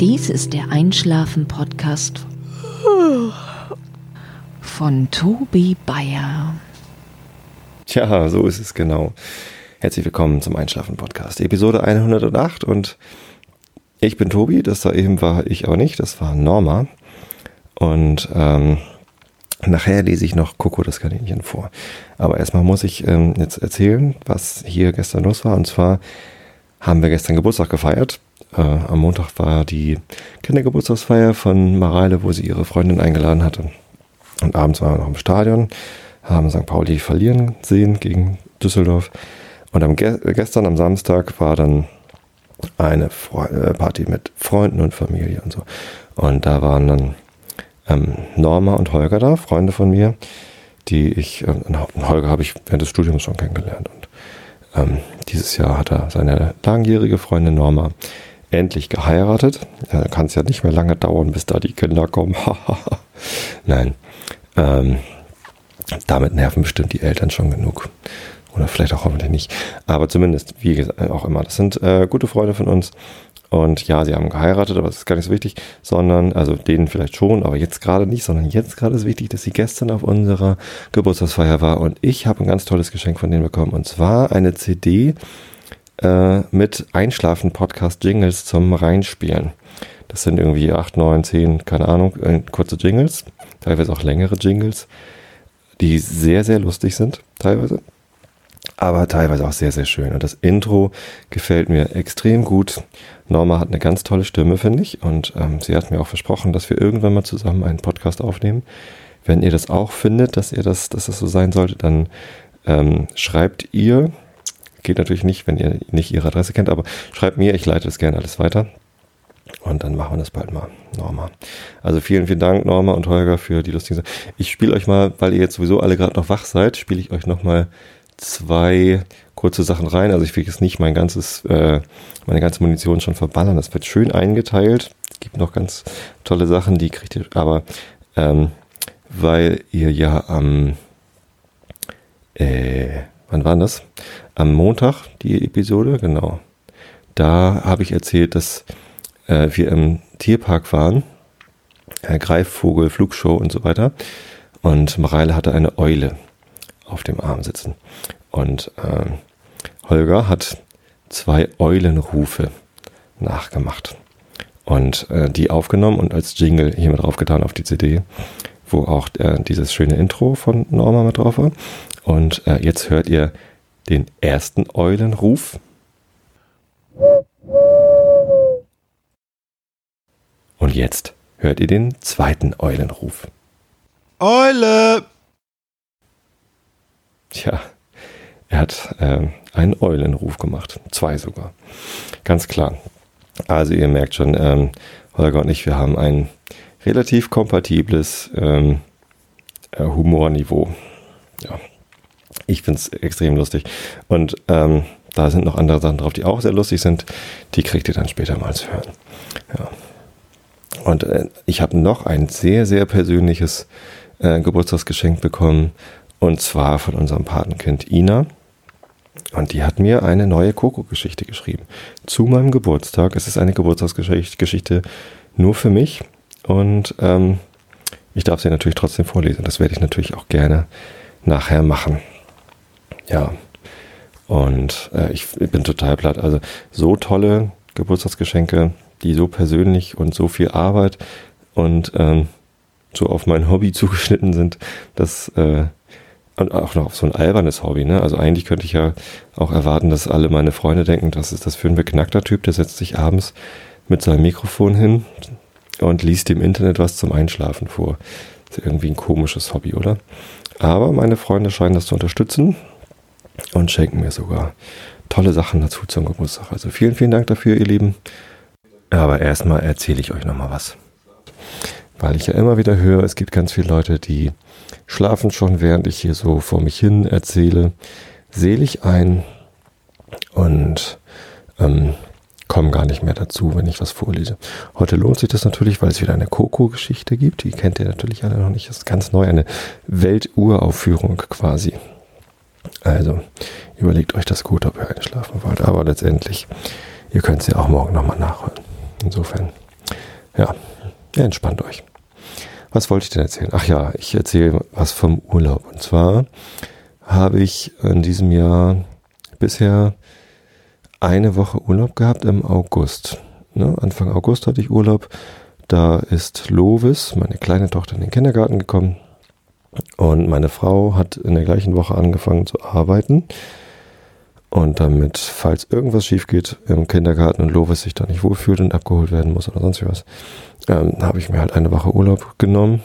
Dies ist der Einschlafen-Podcast von Tobi Bayer. Tja, so ist es genau. Herzlich willkommen zum Einschlafen-Podcast, Episode 108 und ich bin Tobi, das da eben war ich aber nicht, das war Norma. Und ähm, nachher lese ich noch Coco das Kaninchen vor. Aber erstmal muss ich ähm, jetzt erzählen, was hier gestern los war. Und zwar haben wir gestern Geburtstag gefeiert. Äh, am Montag war die Kindergeburtstagsfeier von Mareile, wo sie ihre Freundin eingeladen hatte. Und abends waren wir noch im Stadion, haben St. Pauli verlieren sehen gegen Düsseldorf. Und am Ge gestern, am Samstag, war dann eine Fre äh, Party mit Freunden und Familie und so. Und da waren dann ähm, Norma und Holger da, Freunde von mir, die ich, äh, Holger habe ich während des Studiums schon kennengelernt. Und ähm, dieses Jahr hat er seine langjährige Freundin Norma endlich geheiratet. Da kann es ja nicht mehr lange dauern, bis da die Kinder kommen. Nein. Ähm, damit nerven bestimmt die Eltern schon genug. Oder vielleicht auch hoffentlich nicht. Aber zumindest, wie gesagt, auch immer. Das sind äh, gute Freunde von uns. Und ja, sie haben geheiratet, aber das ist gar nicht so wichtig, sondern, also denen vielleicht schon, aber jetzt gerade nicht, sondern jetzt gerade ist wichtig, dass sie gestern auf unserer Geburtstagsfeier war und ich habe ein ganz tolles Geschenk von denen bekommen und zwar eine CD äh, mit Einschlafen-Podcast-Jingles zum Reinspielen. Das sind irgendwie acht, neun, zehn, keine Ahnung, äh, kurze Jingles, teilweise auch längere Jingles, die sehr, sehr lustig sind, teilweise aber teilweise auch sehr, sehr schön. Und das Intro gefällt mir extrem gut. Norma hat eine ganz tolle Stimme, finde ich. Und ähm, sie hat mir auch versprochen, dass wir irgendwann mal zusammen einen Podcast aufnehmen. Wenn ihr das auch findet, dass ihr das, dass das so sein sollte, dann ähm, schreibt ihr. Geht natürlich nicht, wenn ihr nicht ihre Adresse kennt, aber schreibt mir, ich leite das gerne alles weiter. Und dann machen wir das bald mal, Norma. Also vielen, vielen Dank, Norma und Holger, für die lustigen Sachen. Ich spiele euch mal, weil ihr jetzt sowieso alle gerade noch wach seid, spiele ich euch noch mal zwei kurze Sachen rein. Also ich will jetzt nicht mein ganzes, äh, meine ganze Munition schon verballern. Das wird schön eingeteilt. Es gibt noch ganz tolle Sachen, die kriegt ihr, aber ähm, weil ihr ja am, äh, wann war das? Am Montag die Episode, genau. Da habe ich erzählt, dass äh, wir im Tierpark waren. Äh, Greifvogel, Flugshow und so weiter. Und Mareile hatte eine Eule auf dem Arm sitzen. Und äh, Holger hat zwei Eulenrufe nachgemacht und äh, die aufgenommen und als Jingle hier mit draufgetan auf die CD, wo auch äh, dieses schöne Intro von Norma mit drauf war. Und äh, jetzt hört ihr den ersten Eulenruf. Und jetzt hört ihr den zweiten Eulenruf. Eule! Tja, er hat äh, einen Eulenruf gemacht. Zwei sogar. Ganz klar. Also ihr merkt schon, ähm, Holger und ich, wir haben ein relativ kompatibles ähm, äh, Humorniveau. Ja. Ich finde es extrem lustig. Und ähm, da sind noch andere Sachen drauf, die auch sehr lustig sind. Die kriegt ihr dann später mal zu hören. Ja. Und äh, ich habe noch ein sehr, sehr persönliches äh, Geburtstagsgeschenk bekommen. Und zwar von unserem Patenkind Ina. Und die hat mir eine neue Coco-Geschichte geschrieben. Zu meinem Geburtstag. Es ist eine Geburtstagsgeschichte nur für mich. Und ähm, ich darf sie natürlich trotzdem vorlesen. Das werde ich natürlich auch gerne nachher machen. Ja. Und äh, ich bin total platt. Also so tolle Geburtstagsgeschenke, die so persönlich und so viel Arbeit und ähm, so auf mein Hobby zugeschnitten sind, das äh, und auch noch auf so ein albernes Hobby, ne? Also eigentlich könnte ich ja auch erwarten, dass alle meine Freunde denken, das ist das für ein beknackter Typ, der setzt sich abends mit seinem Mikrofon hin und liest im Internet was zum Einschlafen vor. Das ist irgendwie ein komisches Hobby, oder? Aber meine Freunde scheinen das zu unterstützen und schenken mir sogar tolle Sachen dazu zum Geburtstag. Also vielen, vielen Dank dafür, ihr Lieben. Aber erstmal erzähle ich euch nochmal was. Weil ich ja immer wieder höre, es gibt ganz viele Leute, die schlafen schon, während ich hier so vor mich hin erzähle, selig ein und ähm, kommen gar nicht mehr dazu, wenn ich was vorlese. Heute lohnt sich das natürlich, weil es wieder eine Coco-Geschichte gibt. Die kennt ihr natürlich alle noch nicht. Das ist ganz neu, eine Welturaufführung quasi. Also überlegt euch das gut, ob ihr einschlafen wollt. Aber letztendlich, ihr könnt es ja auch morgen nochmal nachholen. Insofern ja, entspannt euch. Was wollte ich denn erzählen? Ach ja, ich erzähle was vom Urlaub. Und zwar habe ich in diesem Jahr bisher eine Woche Urlaub gehabt im August. Ne? Anfang August hatte ich Urlaub. Da ist Lovis, meine kleine Tochter, in den Kindergarten gekommen. Und meine Frau hat in der gleichen Woche angefangen zu arbeiten. Und damit, falls irgendwas schief geht im Kindergarten und Lovis sich da nicht wohlfühlt und abgeholt werden muss oder sonst was, ähm, habe ich mir halt eine Woche Urlaub genommen.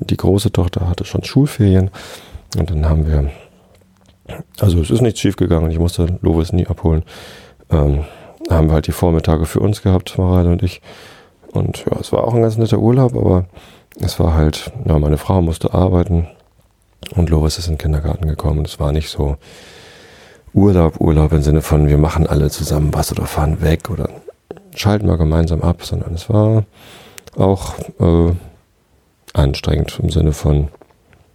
Die große Tochter hatte schon Schulferien und dann haben wir, also es ist nichts schief gegangen, ich musste Lovis nie abholen. Ähm, haben wir halt die Vormittage für uns gehabt, Mareile und ich. Und ja, es war auch ein ganz netter Urlaub, aber es war halt, ja, meine Frau musste arbeiten und Lovis ist in den Kindergarten gekommen. Es war nicht so Urlaub, Urlaub im Sinne von, wir machen alle zusammen was oder fahren weg oder schalten wir gemeinsam ab, sondern es war auch äh, anstrengend im Sinne von,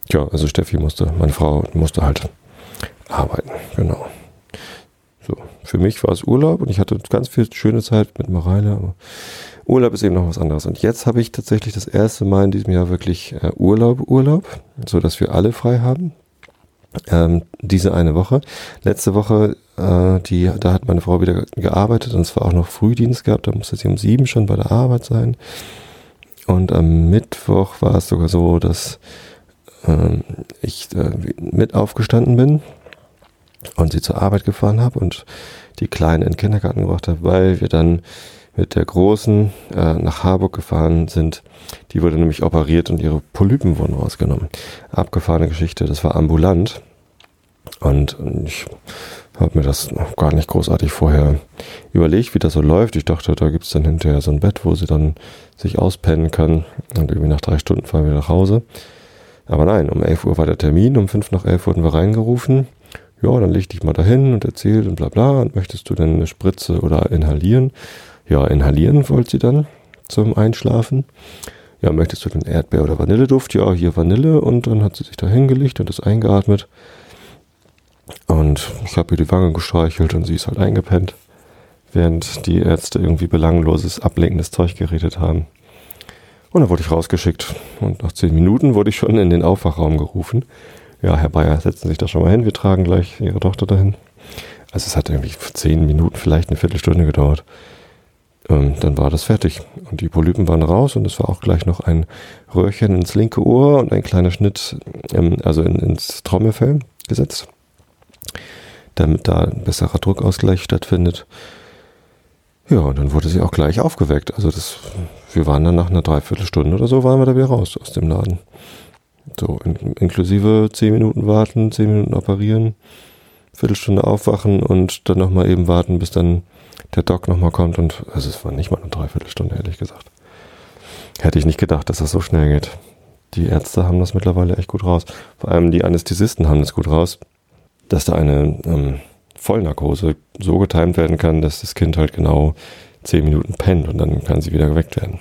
ja, also Steffi musste, meine Frau musste halt arbeiten, genau. So, für mich war es Urlaub und ich hatte ganz viel schöne Zeit mit Mareile, aber Urlaub ist eben noch was anderes. Und jetzt habe ich tatsächlich das erste Mal in diesem Jahr wirklich äh, Urlaub, Urlaub, so dass wir alle frei haben. Ähm, diese eine Woche. Letzte Woche, äh, die, da hat meine Frau wieder gearbeitet und es war auch noch Frühdienst gehabt, da musste sie um sieben schon bei der Arbeit sein. Und am Mittwoch war es sogar so, dass ähm, ich äh, mit aufgestanden bin und sie zur Arbeit gefahren habe und die Kleine in den Kindergarten gebracht habe, weil wir dann mit der Großen äh, nach Harburg gefahren sind. Die wurde nämlich operiert und ihre Polypen wurden rausgenommen. Abgefahrene Geschichte, das war ambulant. Und ich habe mir das noch gar nicht großartig vorher überlegt, wie das so läuft. Ich dachte, da gibt's dann hinterher so ein Bett, wo sie dann sich auspennen kann. Und irgendwie nach drei Stunden fahren wir nach Hause. Aber nein, um 11 Uhr war der Termin, um 5 nach 11 wurden wir reingerufen. Ja, dann leg dich mal dahin und erzähl und bla bla. Und möchtest du denn eine Spritze oder inhalieren? Ja, inhalieren wollte sie dann zum Einschlafen. Ja, möchtest du denn Erdbeer- oder Vanilleduft? Ja, hier Vanille. Und dann hat sie sich da hingelegt und das eingeatmet. Und ich habe ihr die Wange gestreichelt und sie ist halt eingepennt, während die Ärzte irgendwie belangloses, ablenkendes Zeug geredet haben. Und dann wurde ich rausgeschickt. Und nach zehn Minuten wurde ich schon in den Aufwachraum gerufen. Ja, Herr Bayer, setzen Sie sich da schon mal hin. Wir tragen gleich Ihre Tochter dahin. Also es hat irgendwie zehn Minuten, vielleicht eine Viertelstunde gedauert. Ähm, dann war das fertig. Und die Polypen waren raus und es war auch gleich noch ein Röhrchen ins linke Ohr und ein kleiner Schnitt, ähm, also in, ins Trommelfell gesetzt, damit da ein besserer Druckausgleich stattfindet. Ja, und dann wurde sie auch gleich aufgeweckt. Also das, wir waren dann nach einer Dreiviertelstunde oder so, waren wir da wieder raus aus dem Laden. So, in, inklusive zehn Minuten warten, zehn Minuten operieren, Viertelstunde aufwachen und dann nochmal eben warten, bis dann der Doc nochmal kommt und also es war nicht mal eine Dreiviertelstunde, ehrlich gesagt. Hätte ich nicht gedacht, dass das so schnell geht. Die Ärzte haben das mittlerweile echt gut raus. Vor allem die Anästhesisten haben das gut raus, dass da eine ähm, Vollnarkose so getimt werden kann, dass das Kind halt genau zehn Minuten pennt und dann kann sie wieder geweckt werden.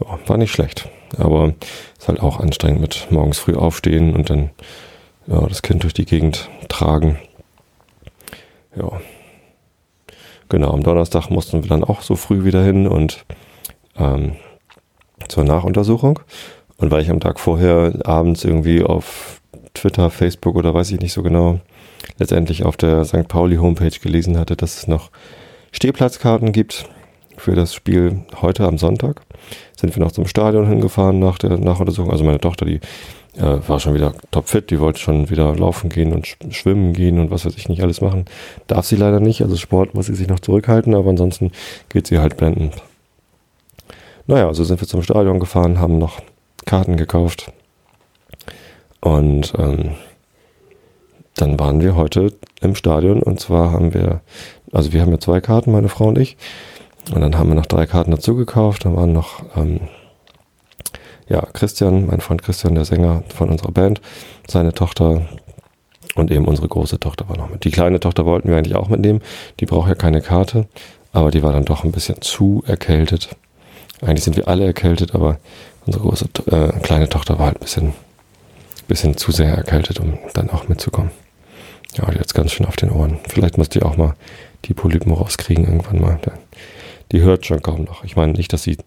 Ja, war nicht schlecht. Aber ist halt auch anstrengend mit morgens früh aufstehen und dann ja, das Kind durch die Gegend tragen. Ja, Genau, am Donnerstag mussten wir dann auch so früh wieder hin und ähm, zur Nachuntersuchung. Und weil ich am Tag vorher abends irgendwie auf Twitter, Facebook oder weiß ich nicht so genau, letztendlich auf der St. Pauli Homepage gelesen hatte, dass es noch Stehplatzkarten gibt für das Spiel heute am Sonntag, sind wir noch zum Stadion hingefahren nach der Nachuntersuchung. Also meine Tochter, die äh, war schon wieder topfit, die wollte schon wieder laufen gehen und schwimmen gehen und was weiß ich nicht alles machen. Darf sie leider nicht, also Sport muss sie sich noch zurückhalten, aber ansonsten geht sie halt blendend. Naja, also sind wir zum Stadion gefahren, haben noch Karten gekauft. Und ähm, dann waren wir heute im Stadion. Und zwar haben wir, also wir haben ja zwei Karten, meine Frau und ich, und dann haben wir noch drei Karten dazu gekauft, dann waren noch ähm, ja, Christian, mein Freund Christian, der Sänger von unserer Band, seine Tochter und eben unsere große Tochter war noch mit. Die kleine Tochter wollten wir eigentlich auch mitnehmen. Die braucht ja keine Karte, aber die war dann doch ein bisschen zu erkältet. Eigentlich sind wir alle erkältet, aber unsere große, äh, kleine Tochter war halt ein bisschen, bisschen zu sehr erkältet, um dann auch mitzukommen. Ja, die jetzt ganz schön auf den Ohren. Vielleicht muss die auch mal die Polypen rauskriegen irgendwann mal. Die hört schon kaum noch. Ich meine nicht, dass sie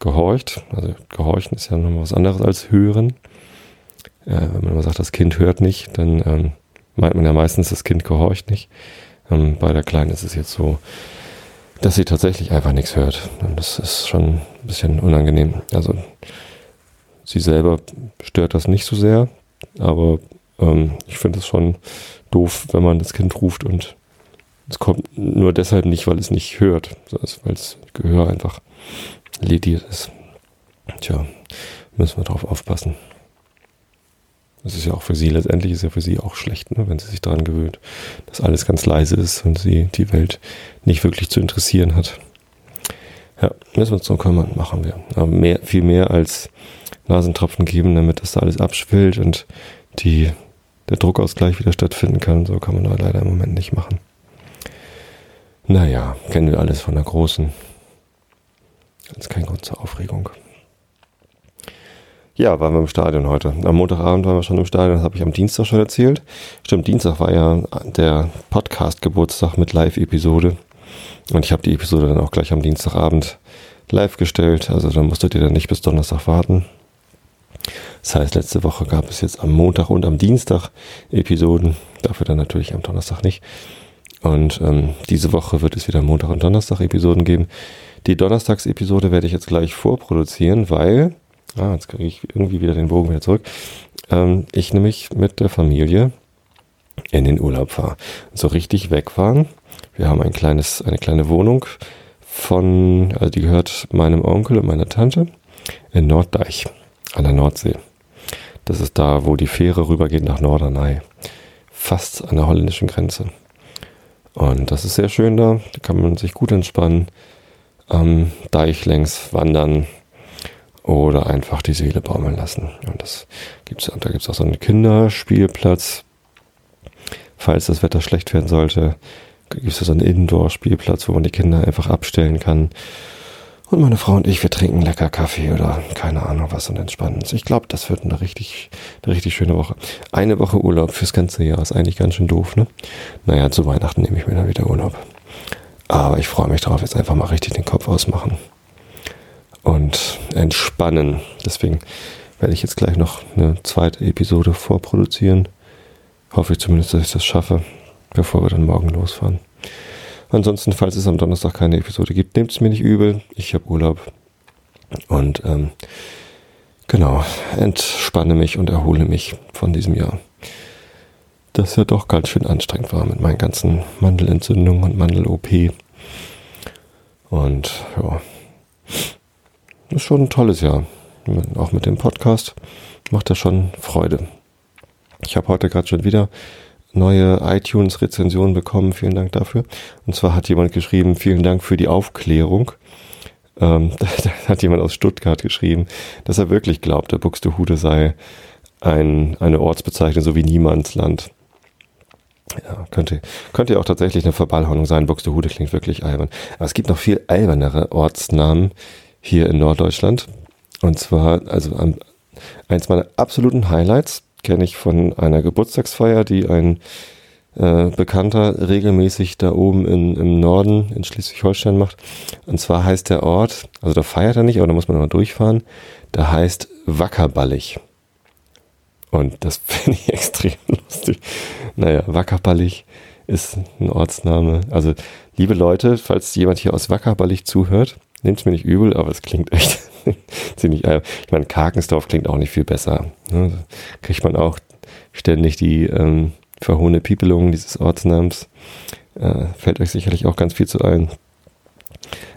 gehorcht. Also gehorchen ist ja nochmal was anderes als hören. Äh, wenn man immer sagt, das Kind hört nicht, dann ähm, meint man ja meistens, das Kind gehorcht nicht. Ähm, bei der Kleinen ist es jetzt so, dass sie tatsächlich einfach nichts hört. Und das ist schon ein bisschen unangenehm. Also sie selber stört das nicht so sehr, aber ähm, ich finde es schon doof, wenn man das Kind ruft und es kommt nur deshalb nicht, weil es nicht hört, weil das Gehör einfach lediert ist. Tja, müssen wir drauf aufpassen. Das ist ja auch für sie, letztendlich ist ja für sie auch schlecht, ne, wenn sie sich daran gewöhnt, dass alles ganz leise ist und sie die Welt nicht wirklich zu interessieren hat. Ja, müssen wir uns darum kümmern, machen wir. Aber mehr, viel mehr als Nasentropfen geben, damit das da alles abschwillt und die, der Druckausgleich wieder stattfinden kann. So kann man da leider im Moment nicht machen. Naja, kennen wir alles von der Großen. Das kein Grund zur Aufregung. Ja, waren wir im Stadion heute. Am Montagabend waren wir schon im Stadion, das habe ich am Dienstag schon erzählt. Stimmt, Dienstag war ja der Podcast-Geburtstag mit Live-Episode. Und ich habe die Episode dann auch gleich am Dienstagabend live gestellt. Also da musstet ihr dann nicht bis Donnerstag warten. Das heißt, letzte Woche gab es jetzt am Montag und am Dienstag Episoden. Dafür dann natürlich am Donnerstag nicht. Und ähm, diese Woche wird es wieder Montag und Donnerstag Episoden geben. Die Donnerstagsepisode werde ich jetzt gleich vorproduzieren, weil, ah, jetzt kriege ich irgendwie wieder den Bogen wieder zurück, ähm, ich nämlich mit der Familie in den Urlaub fahre. So richtig wegfahren. Wir haben ein kleines, eine kleine Wohnung von, also die gehört meinem Onkel und meiner Tante in Norddeich an der Nordsee. Das ist da, wo die Fähre rübergeht nach Norderney. Fast an der holländischen Grenze. Und das ist sehr schön da. Da kann man sich gut entspannen, am Deich längs wandern oder einfach die Seele baumeln lassen. Und das gibt's, da gibt es auch so einen Kinderspielplatz. Falls das Wetter schlecht werden sollte, gibt es so einen Indoor-Spielplatz, wo man die Kinder einfach abstellen kann und meine Frau und ich, wir trinken lecker Kaffee oder keine Ahnung was und entspannen uns. Ich glaube, das wird eine richtig, eine richtig schöne Woche. Eine Woche Urlaub fürs ganze Jahr ist eigentlich ganz schön doof, ne? Naja, zu Weihnachten nehme ich mir dann wieder Urlaub. Aber ich freue mich darauf, jetzt einfach mal richtig den Kopf ausmachen. Und entspannen. Deswegen werde ich jetzt gleich noch eine zweite Episode vorproduzieren. Hoffe ich zumindest, dass ich das schaffe, bevor wir dann morgen losfahren. Ansonsten, falls es am Donnerstag keine Episode gibt, nehmt es mir nicht übel. Ich habe Urlaub. Und ähm, genau, entspanne mich und erhole mich von diesem Jahr. Das ja doch ganz schön anstrengend war mit meinen ganzen Mandelentzündungen und Mandel-OP. Und ja, ist schon ein tolles Jahr. Auch mit dem Podcast macht das schon Freude. Ich habe heute gerade schon wieder neue iTunes-Rezension bekommen. Vielen Dank dafür. Und zwar hat jemand geschrieben, vielen Dank für die Aufklärung. Ähm, da, da, hat jemand aus Stuttgart geschrieben, dass er wirklich glaubt, der Buxtehude sei ein, eine Ortsbezeichnung, so wie Niemandsland. Ja, könnte, könnte ja auch tatsächlich eine Verballhornung sein. Buxtehude klingt wirklich albern. Aber es gibt noch viel albernere Ortsnamen hier in Norddeutschland. Und zwar, also eins meiner absoluten Highlights kenne ich von einer Geburtstagsfeier, die ein äh, Bekannter regelmäßig da oben in, im Norden in Schleswig-Holstein macht. Und zwar heißt der Ort, also da feiert er nicht, aber da muss man mal durchfahren, da heißt Wackerballig. Und das finde ich extrem lustig. Naja, Wackerballig ist ein Ortsname. Also, liebe Leute, falls jemand hier aus Wackerballig zuhört, nehmt es mir nicht übel, aber es klingt echt ziemlich, äh, ich meine, Karkensdorf klingt auch nicht viel besser. Ne? Kriegt man auch ständig die ähm, verhohene Piepelung dieses Ortsnamens. Äh, fällt euch sicherlich auch ganz viel zu ein.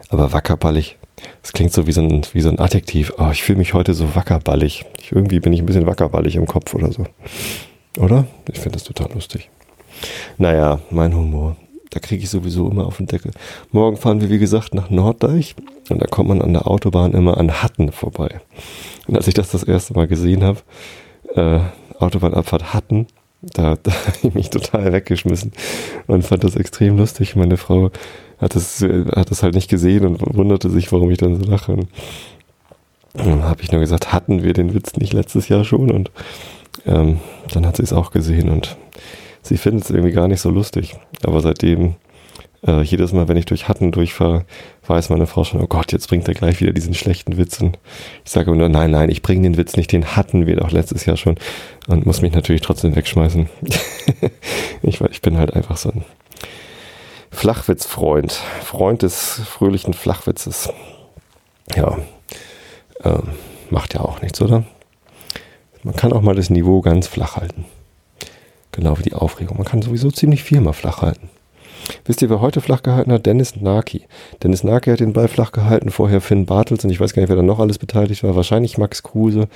Aber wackerballig, das klingt so wie so ein, wie so ein Adjektiv. Oh, ich fühle mich heute so wackerballig. Ich, irgendwie bin ich ein bisschen wackerballig im Kopf oder so. Oder? Ich finde das total lustig. Naja, mein Humor. Da kriege ich sowieso immer auf den Deckel. Morgen fahren wir, wie gesagt, nach Norddeich. Und da kommt man an der Autobahn immer an Hatten vorbei. Und als ich das das erste Mal gesehen habe, äh, Autobahnabfahrt Hatten, da, da habe ich mich total weggeschmissen und fand das extrem lustig. Meine Frau hat das, hat das halt nicht gesehen und wunderte sich, warum ich dann so lache. Und dann habe ich nur gesagt, hatten wir den Witz nicht letztes Jahr schon? Und ähm, dann hat sie es auch gesehen und sie findet es irgendwie gar nicht so lustig. Aber seitdem Äh, jedes Mal, wenn ich durch Hatten durchfahre, weiß meine Frau schon, oh Gott, jetzt bringt er gleich wieder diesen schlechten Witz. Und ich sage immer nur, nein, nein, ich bringe den Witz nicht, den hatten wir doch letztes Jahr schon. Und muss mich natürlich trotzdem wegschmeißen. ich, ich bin halt einfach so ein Flachwitzfreund. Freund des fröhlichen Flachwitzes. Ja, ähm, macht ja auch nichts, oder? Man kann auch mal das Niveau ganz flach halten. Genau wie die Aufregung. Man kann sowieso ziemlich viel mal flach halten. Wisst ihr, wer heute flach gehalten hat? Dennis Naki. Dennis Naki hat den Ball flach gehalten, vorher Finn Bartels und ich weiß gar nicht, wer da noch alles beteiligt war. Wahrscheinlich Max Kruse.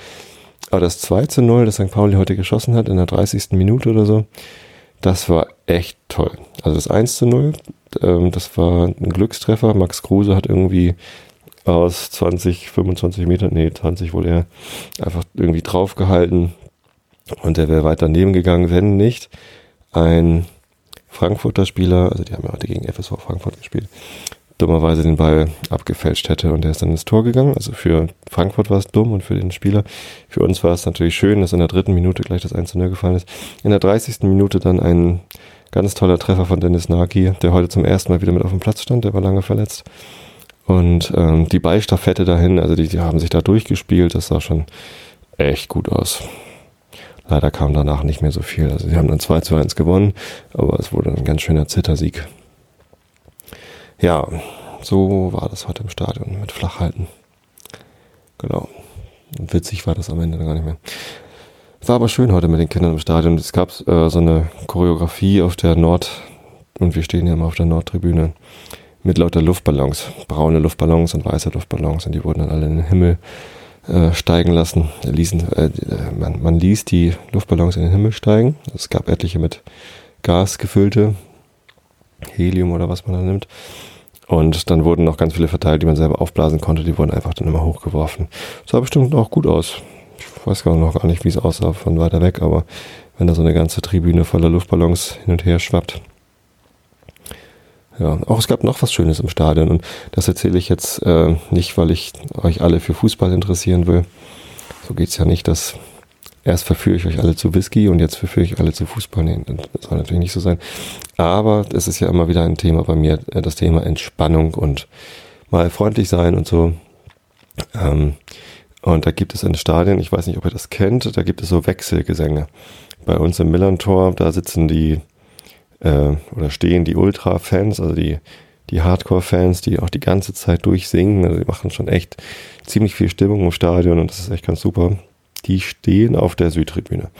Aber das 2 zu 0, das St. Pauli heute geschossen hat, in der 30. Minute oder so, das war echt toll. Also das 1 zu 0, ähm, das war ein Glückstreffer. Max Kruse hat irgendwie aus 20, 25 Metern, nee, 20 wohl eher, einfach irgendwie draufgehalten. Und der wäre weiter daneben gegangen, wenn nicht ein Frankfurter Spieler, also die haben ja heute gegen FSV Frankfurt gespielt, dummerweise den Ball abgefälscht hätte und der ist dann ins Tor gegangen. Also für Frankfurt war es dumm und für den Spieler. Für uns war es natürlich schön, dass in der dritten Minute gleich das 1 0 gefallen ist. In der 30. Minute dann ein ganz toller Treffer von Dennis Naki, der heute zum ersten Mal wieder mit auf dem Platz stand, der war lange verletzt. Und ähm, die Ballstaffette dahin, also die, die haben sich da durchgespielt, das sah schon echt gut aus. Leider kam danach nicht mehr so viel. Also sie haben dann 2 zu 1 gewonnen, aber es wurde ein ganz schöner Zittersieg. Ja, so war das heute im Stadion mit Flachhalten. Genau. Witzig war das am Ende gar nicht mehr. War aber schön heute mit den Kindern im Stadion. Es gab äh, so eine Choreografie auf der Nord, und wir stehen ja immer auf der Nordtribüne, mit lauter Luftballons. Braune Luftballons und weiße Luftballons und die wurden dann alle in den Himmel äh, steigen lassen. Ließen, äh, man, man ließ die Luftballons in den Himmel steigen. Es gab etliche mit Gas gefüllte, Helium oder was man da nimmt. Und dann wurden noch ganz viele verteilt, die man selber aufblasen konnte. Die wurden einfach dann immer hochgeworfen. sah bestimmt auch gut aus. Ich weiß gar noch gar nicht, wie es aussah von weiter weg, aber wenn da so eine ganze Tribüne voller Luftballons hin und her schwappt, ja, auch es gab noch was Schönes im Stadion und das erzähle ich jetzt äh, nicht, weil ich euch alle für Fußball interessieren will. So geht's ja nicht, dass erst verführe ich euch alle zu Whisky und jetzt verführe ich alle zu Fußball. Nee, das soll natürlich nicht so sein. Aber es ist ja immer wieder ein Thema bei mir, äh, das Thema Entspannung und mal freundlich sein und so. Ähm, und da gibt es in Stadien, ich weiß nicht, ob ihr das kennt, da gibt es so Wechselgesänge. Bei uns im Millantor, da sitzen die äh, oder stehen die Ultra-Fans, also die, die Hardcore-Fans, die auch die ganze Zeit durchsingen. Also die machen schon echt ziemlich viel Stimmung im Stadion und das ist echt ganz super. Die stehen auf der Südtribüne.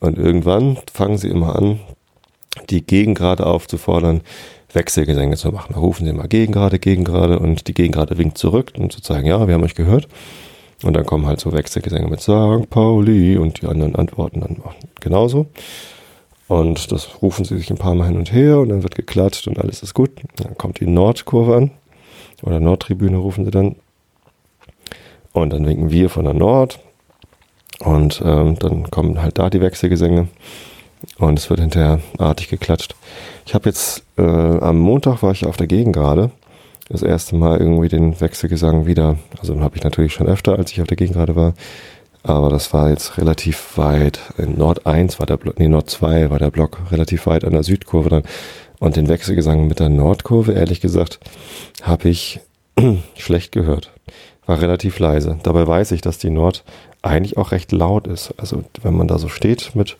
Und irgendwann fangen sie immer an, die Gegengrade aufzufordern, Wechselgesänge zu machen. Da rufen sie immer Gegengrade, Gegengrade und die Gegengrade winkt zurück, um zu zeigen, ja, wir haben euch gehört. Und dann kommen halt so Wechselgesänge mit St. Pauli und die anderen antworten dann genauso. Und das rufen sie sich ein paar Mal hin und her und dann wird geklatscht und alles ist gut. Dann kommt die Nordkurve an oder Nordtribüne rufen sie dann. Und dann winken wir von der Nord und ähm, dann kommen halt da die Wechselgesänge und es wird hinterher artig geklatscht. Ich habe jetzt äh, am Montag war ich auf der Gegengrade das erste Mal irgendwie den Wechselgesang wieder, also habe ich natürlich schon öfter, als ich auf der Gegengrade war, aber das war jetzt relativ weit. In Nord 1 war der Block, nee, Nord 2 war der Block relativ weit an der Südkurve dann. Und den Wechselgesang mit der Nordkurve, ehrlich gesagt, habe ich schlecht gehört. War relativ leise. Dabei weiß ich, dass die Nord eigentlich auch recht laut ist. Also wenn man da so steht mit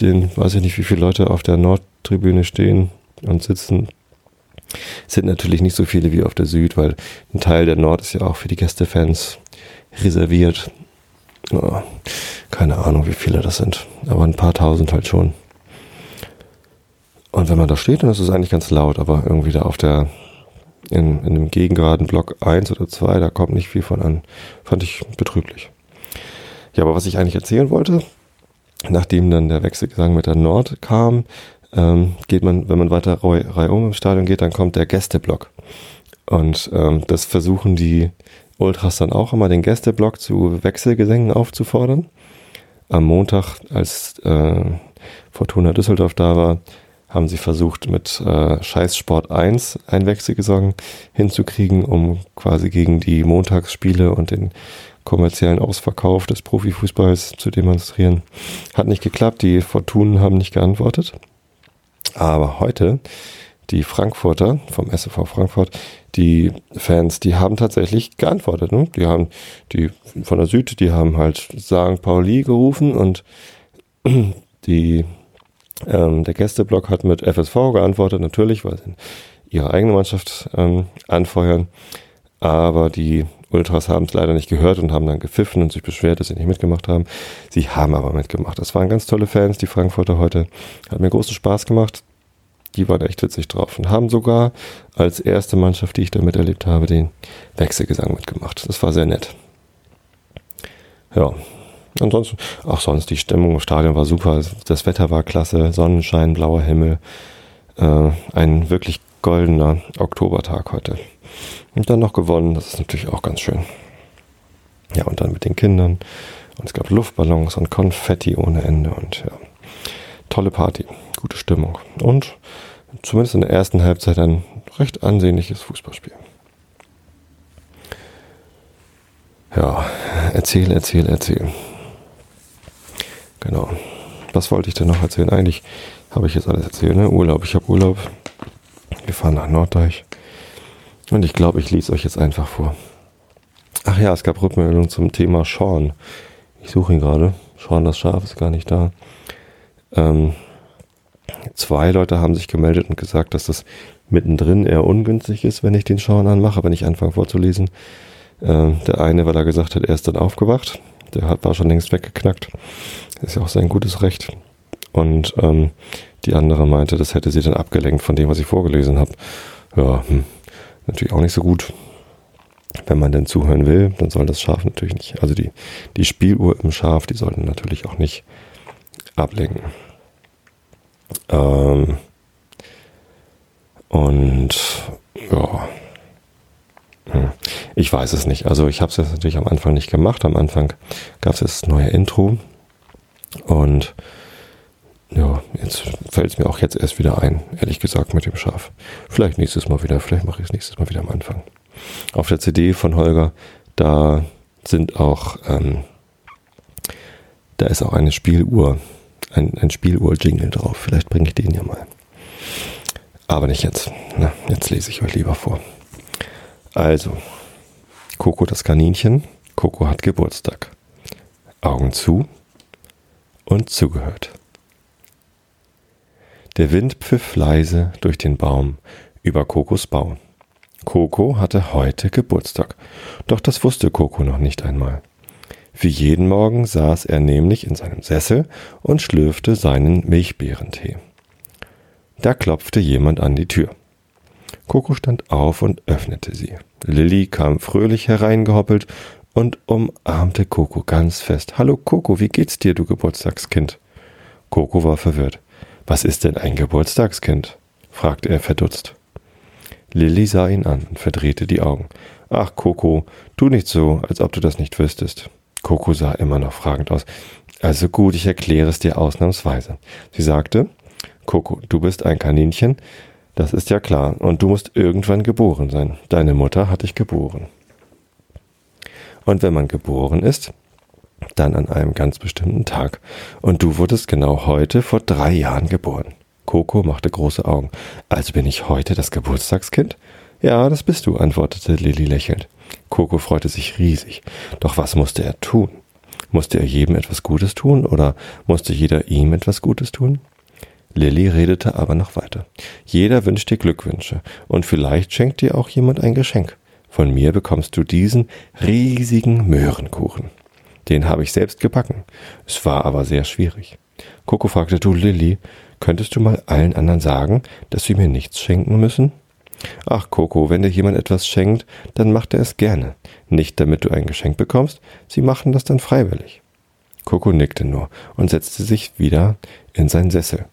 den, weiß ich nicht, wie viele Leute auf der Nordtribüne stehen und sitzen, sind natürlich nicht so viele wie auf der Süd, weil ein Teil der Nord ist ja auch für die Gästefans reserviert oh, keine Ahnung, wie viele das sind, aber ein paar tausend halt schon. Und wenn man da steht, dann ist es eigentlich ganz laut, aber irgendwie da auf der, in, in dem gegengeraden Block 1 oder 2, da kommt nicht viel von an. Fand ich betrüblich. Ja, aber was ich eigentlich erzählen wollte, nachdem dann der Wechselgesang mit der Nord kam, ähm, geht man, wenn man weiter reihum im Stadion geht, dann kommt der Gästeblock. Und ähm, das versuchen die Ultras dann auch immer den Gästeblock zu Wechselgesängen aufzufordern. Am Montag, als äh, Fortuna Düsseldorf da war, haben sie versucht, mit äh, Scheißsport 1 einen Wechselgesang hinzukriegen, um quasi gegen die Montagsspiele und den kommerziellen Ausverkauf des Profifußballs zu demonstrieren. Hat nicht geklappt, die Fortunen haben nicht geantwortet. Aber heute die Frankfurter vom SFV Frankfurt, die Fans, die haben tatsächlich geantwortet. Ne? Die haben die von der Süd, die haben halt St. Pauli gerufen und die ähm, der Gästeblock hat mit FSV geantwortet, natürlich, weil sie ihre eigene Mannschaft ähm, anfeuern. Aber die Ultras haben es leider nicht gehört und haben dann gepfiffen und sich beschwert, dass sie nicht mitgemacht haben. Sie haben aber mitgemacht. Das waren ganz tolle Fans, die Frankfurter heute. Hat mir großen Spaß gemacht. Die waren echt witzig drauf und haben sogar als erste Mannschaft, die ich da miterlebt habe, den Wechselgesang mitgemacht. Das war sehr nett. Ja, ansonsten, auch sonst, die Stimmung im Stadion war super. Das Wetter war klasse, Sonnenschein, blauer Himmel. Äh, ein wirklich goldener Oktobertag heute. Und dann noch gewonnen, das ist natürlich auch ganz schön. Ja, und dann mit den Kindern. Und es gab Luftballons und Konfetti ohne Ende und ja, tolle Party, gute Stimmung. Und zumindest in der ersten Halbzeit ein recht ansehnliches Fußballspiel. Ja, erzähl, erzähl, erzähl. Genau. Was wollte ich denn noch erzählen? Eigentlich habe ich jetzt alles erzählt, ne? Urlaub. Ich habe Urlaub. Wir fahren nach Norddeich. Und ich glaube, ich lese euch jetzt einfach vor. Ach ja, es gab Rückmeldungen zum Thema Sean. Ich suche ihn gerade. Sean das Schaf ist gar nicht da. Ähm, zwei Leute haben sich gemeldet und gesagt, dass das mittendrin eher ungünstig ist, wenn ich den Sean anmache, wenn ich anfange vorzulesen. Ähm, der eine, weil er gesagt hat, er ist dann aufgewacht. Der hat, war schon längst weggeknackt. ist ja auch sein gutes Recht. Und ähm, die andere meinte, das hätte sie dann abgelenkt von dem, was ich vorgelesen habe. Ja, hm natürlich auch nicht so gut. Wenn man denn zuhören will, dann soll das Schaf natürlich nicht, also die, die Spieluhr im Schaf, die sollten natürlich auch nicht ablenken. Ähm, und ja, ich weiß es nicht. Also ich habe es jetzt natürlich am Anfang nicht gemacht. Am Anfang gab es das neue Intro und ja, jetzt fällt es mir auch jetzt erst wieder ein, ehrlich gesagt, mit dem Schaf. Vielleicht nächstes Mal wieder, vielleicht mache ich es nächstes Mal wieder am Anfang. Auf der CD von Holger, da sind auch, ähm, da ist auch eine Spieluhr, ein, ein Spieluhr-Jingle drauf. Vielleicht bringe ich den ja mal. Aber nicht jetzt. Na, jetzt lese ich euch lieber vor. Also, Coco das Kaninchen. Coco hat Geburtstag. Augen zu und zugehört. Der Wind pfiff leise durch den Baum über Kokos Bau. Koko hatte heute Geburtstag, doch das wusste Koko noch nicht einmal. Wie jeden Morgen saß er nämlich in seinem Sessel und schlürfte seinen Milchbeerentee. Da klopfte jemand an die Tür. Koko stand auf und öffnete sie. Lilly kam fröhlich hereingehoppelt und umarmte Koko ganz fest. Hallo Koko, wie geht's dir, du Geburtstagskind? Koko war verwirrt. Was ist denn ein Geburtstagskind? fragte er verdutzt. Lilly sah ihn an und verdrehte die Augen. Ach, Coco, tu nicht so, als ob du das nicht wüsstest. Coco sah immer noch fragend aus. Also gut, ich erkläre es dir ausnahmsweise. Sie sagte, Coco, du bist ein Kaninchen, das ist ja klar, und du musst irgendwann geboren sein. Deine Mutter hat dich geboren. Und wenn man geboren ist, dann an einem ganz bestimmten Tag. Und du wurdest genau heute vor drei Jahren geboren. Coco machte große Augen. Also bin ich heute das Geburtstagskind? Ja, das bist du, antwortete Lilly lächelnd. Coco freute sich riesig. Doch was musste er tun? Musste er jedem etwas Gutes tun oder musste jeder ihm etwas Gutes tun? Lilly redete aber noch weiter. Jeder wünscht dir Glückwünsche und vielleicht schenkt dir auch jemand ein Geschenk. Von mir bekommst du diesen riesigen Möhrenkuchen. Den habe ich selbst gebacken. Es war aber sehr schwierig. Coco fragte, du Lilly, könntest du mal allen anderen sagen, dass sie mir nichts schenken müssen? Ach, Coco, wenn dir jemand etwas schenkt, dann macht er es gerne. Nicht damit du ein Geschenk bekommst, sie machen das dann freiwillig. Coco nickte nur und setzte sich wieder in seinen Sessel.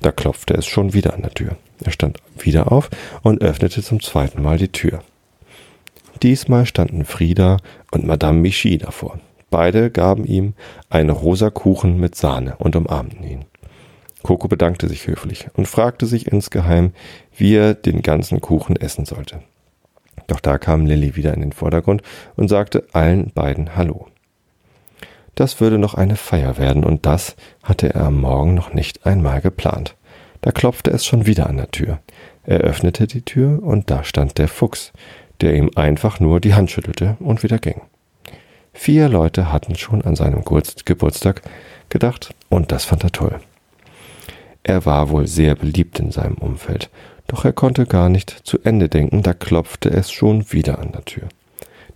Da klopfte es schon wieder an der Tür. Er stand wieder auf und öffnete zum zweiten Mal die Tür. Diesmal standen Frieda und Madame Michi davor. Beide gaben ihm einen rosa Kuchen mit Sahne und umarmten ihn. Coco bedankte sich höflich und fragte sich insgeheim, wie er den ganzen Kuchen essen sollte. Doch da kam Lilly wieder in den Vordergrund und sagte allen beiden Hallo. Das würde noch eine Feier werden, und das hatte er am Morgen noch nicht einmal geplant. Da klopfte es schon wieder an der Tür. Er öffnete die Tür und da stand der Fuchs, der ihm einfach nur die Hand schüttelte und wieder ging. Vier Leute hatten schon an seinem Geburtstag gedacht und das fand er toll. Er war wohl sehr beliebt in seinem Umfeld, doch er konnte gar nicht zu Ende denken, da klopfte es schon wieder an der Tür.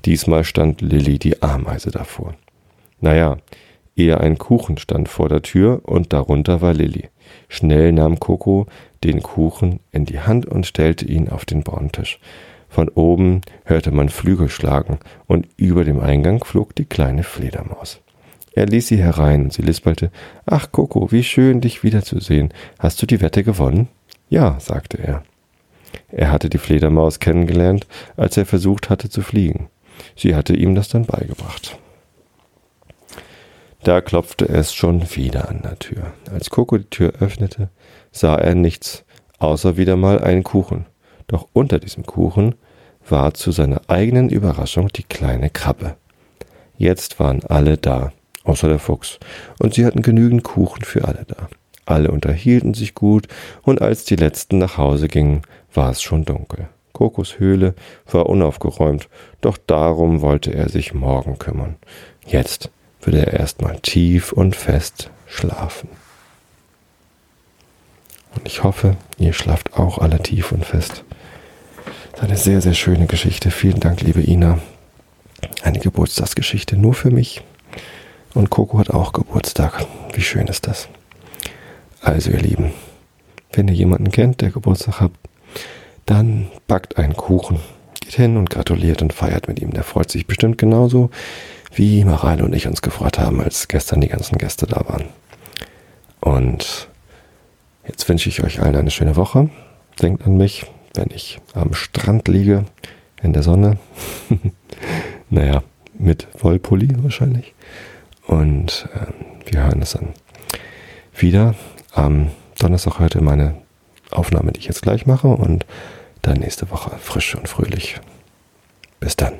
Diesmal stand Lilly die Ameise davor. Naja, eher ein Kuchen stand vor der Tür und darunter war Lilly. Schnell nahm Coco den Kuchen in die Hand und stellte ihn auf den Brauntisch. Von oben hörte man Flügel schlagen und über dem Eingang flog die kleine Fledermaus. Er ließ sie herein und sie lispelte, Ach, Coco, wie schön, dich wiederzusehen. Hast du die Wette gewonnen? Ja, sagte er. Er hatte die Fledermaus kennengelernt, als er versucht hatte zu fliegen. Sie hatte ihm das dann beigebracht. Da klopfte es schon wieder an der Tür. Als Coco die Tür öffnete, sah er nichts, außer wieder mal einen Kuchen. Doch unter diesem Kuchen war zu seiner eigenen Überraschung die kleine Krabbe. Jetzt waren alle da, außer der Fuchs, und sie hatten genügend Kuchen für alle da. Alle unterhielten sich gut, und als die letzten nach Hause gingen, war es schon dunkel. Kokos Höhle war unaufgeräumt, doch darum wollte er sich morgen kümmern. Jetzt würde er erstmal tief und fest schlafen. Und ich hoffe, ihr schlaft auch alle tief und fest. Das ist eine sehr, sehr schöne Geschichte. Vielen Dank, liebe Ina. Eine Geburtstagsgeschichte nur für mich. Und Coco hat auch Geburtstag. Wie schön ist das? Also, ihr Lieben, wenn ihr jemanden kennt, der Geburtstag hat, dann backt einen Kuchen, geht hin und gratuliert und feiert mit ihm. Der freut sich bestimmt genauso, wie Mareile und ich uns gefreut haben, als gestern die ganzen Gäste da waren. Und jetzt wünsche ich euch allen eine schöne Woche. Denkt an mich, wenn ich am Strand liege, in der Sonne. naja, mit Wollpulli wahrscheinlich. Und äh, wir hören es dann wieder am Donnerstag heute meine Aufnahme, die ich jetzt gleich mache. Und dann nächste Woche frisch und fröhlich. Bis dann.